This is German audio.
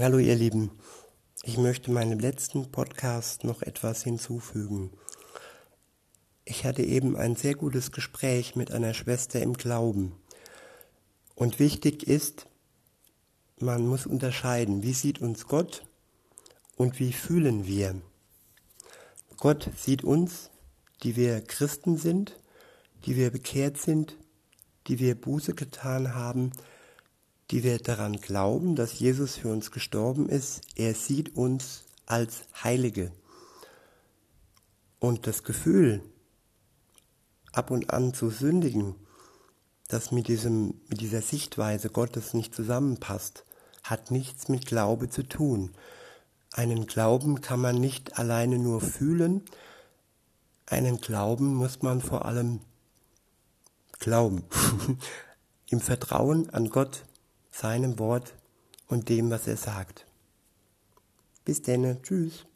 Hallo ihr Lieben, ich möchte meinem letzten Podcast noch etwas hinzufügen. Ich hatte eben ein sehr gutes Gespräch mit einer Schwester im Glauben. Und wichtig ist, man muss unterscheiden, wie sieht uns Gott und wie fühlen wir. Gott sieht uns, die wir Christen sind, die wir bekehrt sind, die wir Buße getan haben, die wir daran glauben, dass Jesus für uns gestorben ist. Er sieht uns als Heilige. Und das Gefühl, ab und an zu sündigen, das mit, diesem, mit dieser Sichtweise Gottes nicht zusammenpasst, hat nichts mit Glaube zu tun. Einen Glauben kann man nicht alleine nur fühlen, einen Glauben muss man vor allem glauben, im Vertrauen an Gott seinem Wort und dem, was er sagt. Bis denn, tschüss.